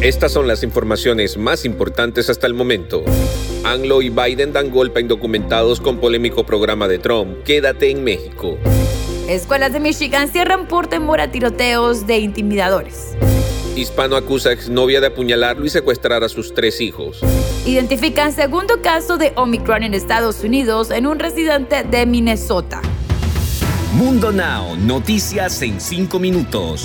Estas son las informaciones más importantes hasta el momento. Anglo y Biden dan golpe a indocumentados con polémico programa de Trump. Quédate en México. Escuelas de Michigan cierran por temor a tiroteos de intimidadores. Hispano acusa a exnovia de apuñalarlo y secuestrar a sus tres hijos. Identifican segundo caso de Omicron en Estados Unidos en un residente de Minnesota. Mundo Now, noticias en cinco minutos.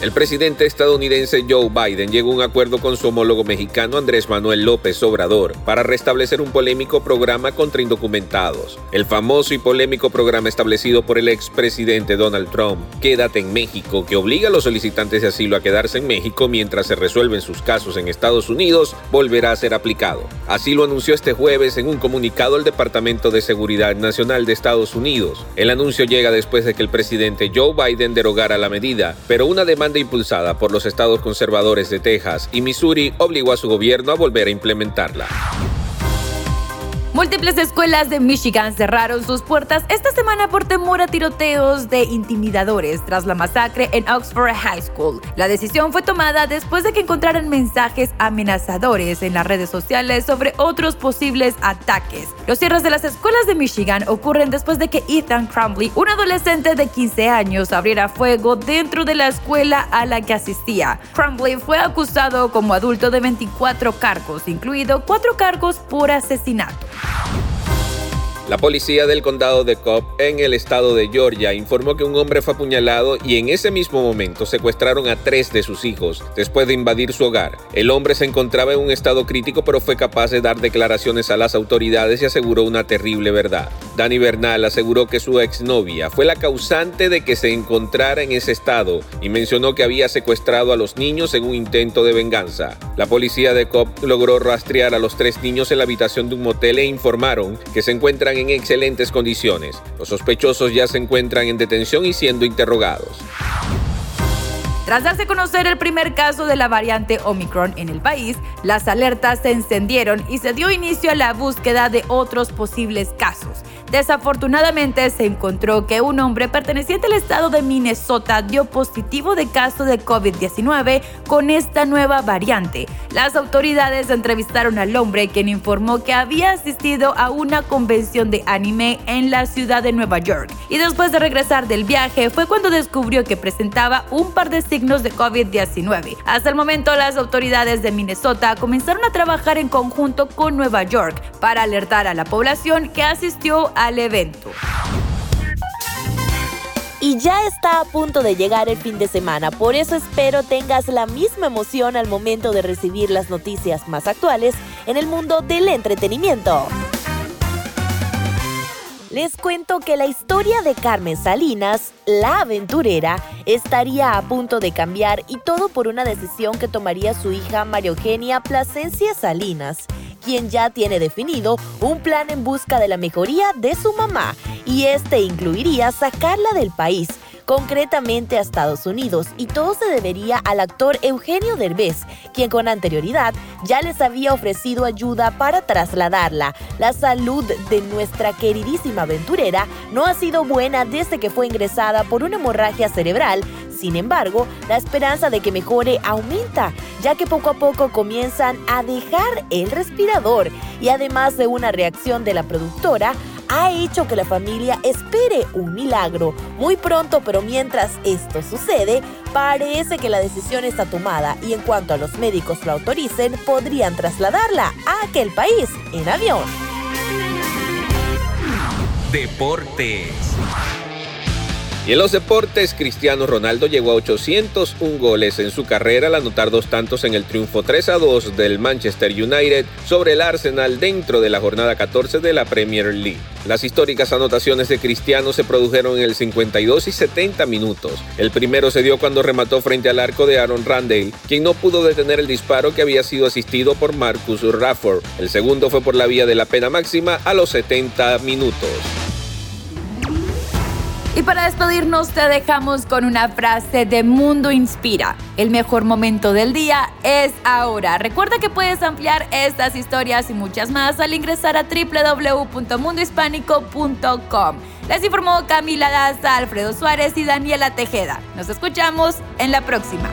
El presidente estadounidense Joe Biden llegó a un acuerdo con su homólogo mexicano Andrés Manuel López Obrador para restablecer un polémico programa contra indocumentados. El famoso y polémico programa establecido por el expresidente Donald Trump, Quédate en México, que obliga a los solicitantes de asilo a quedarse en México mientras se resuelven sus casos en Estados Unidos, volverá a ser aplicado. Así lo anunció este jueves en un comunicado el Departamento de Seguridad Nacional de Estados Unidos. El anuncio llega después de que el presidente Joe Biden derogara la medida, pero una demanda impulsada por los estados conservadores de Texas y Missouri obligó a su gobierno a volver a implementarla. Múltiples escuelas de Michigan cerraron sus puertas esta semana por temor a tiroteos de intimidadores tras la masacre en Oxford High School. La decisión fue tomada después de que encontraran mensajes amenazadores en las redes sociales sobre otros posibles ataques. Los cierres de las escuelas de Michigan ocurren después de que Ethan Crumbley, un adolescente de 15 años, abriera fuego dentro de la escuela a la que asistía. Crumbley fue acusado como adulto de 24 cargos, incluido cuatro cargos por asesinato. La policía del condado de Cobb en el estado de Georgia informó que un hombre fue apuñalado y en ese mismo momento secuestraron a tres de sus hijos después de invadir su hogar. El hombre se encontraba en un estado crítico pero fue capaz de dar declaraciones a las autoridades y aseguró una terrible verdad. Danny Bernal aseguró que su exnovia fue la causante de que se encontrara en ese estado y mencionó que había secuestrado a los niños en un intento de venganza. La policía de Cobb logró rastrear a los tres niños en la habitación de un motel e informaron que se encuentran en excelentes condiciones. Los sospechosos ya se encuentran en detención y siendo interrogados. Tras darse a conocer el primer caso de la variante Omicron en el país, las alertas se encendieron y se dio inicio a la búsqueda de otros posibles casos. Desafortunadamente se encontró que un hombre perteneciente al estado de Minnesota dio positivo de caso de COVID-19 con esta nueva variante. Las autoridades entrevistaron al hombre quien informó que había asistido a una convención de anime en la ciudad de Nueva York y después de regresar del viaje fue cuando descubrió que presentaba un par de signos de COVID-19. Hasta el momento las autoridades de Minnesota comenzaron a trabajar en conjunto con Nueva York para alertar a la población que asistió al evento. Y ya está a punto de llegar el fin de semana, por eso espero tengas la misma emoción al momento de recibir las noticias más actuales en el mundo del entretenimiento. Les cuento que la historia de Carmen Salinas, la aventurera, estaría a punto de cambiar y todo por una decisión que tomaría su hija María Eugenia Plasencia Salinas quien ya tiene definido un plan en busca de la mejoría de su mamá y este incluiría sacarla del país concretamente a Estados Unidos, y todo se debería al actor Eugenio Derbez, quien con anterioridad ya les había ofrecido ayuda para trasladarla. La salud de nuestra queridísima aventurera no ha sido buena desde que fue ingresada por una hemorragia cerebral, sin embargo, la esperanza de que mejore aumenta, ya que poco a poco comienzan a dejar el respirador y además de una reacción de la productora, ha hecho que la familia espere un milagro. Muy pronto, pero mientras esto sucede, parece que la decisión está tomada y en cuanto a los médicos lo autoricen, podrían trasladarla a aquel país en avión. Deportes. Y en los deportes, Cristiano Ronaldo llegó a 801 goles en su carrera al anotar dos tantos en el triunfo 3 a 2 del Manchester United sobre el Arsenal dentro de la jornada 14 de la Premier League. Las históricas anotaciones de Cristiano se produjeron en el 52 y 70 minutos. El primero se dio cuando remató frente al arco de Aaron Randall, quien no pudo detener el disparo que había sido asistido por Marcus Rafford. El segundo fue por la vía de la pena máxima a los 70 minutos. Y para despedirnos te dejamos con una frase de Mundo Inspira. El mejor momento del día es ahora. Recuerda que puedes ampliar estas historias y muchas más al ingresar a www.mundohispánico.com. Les informó Camila Daza, Alfredo Suárez y Daniela Tejeda. Nos escuchamos en la próxima.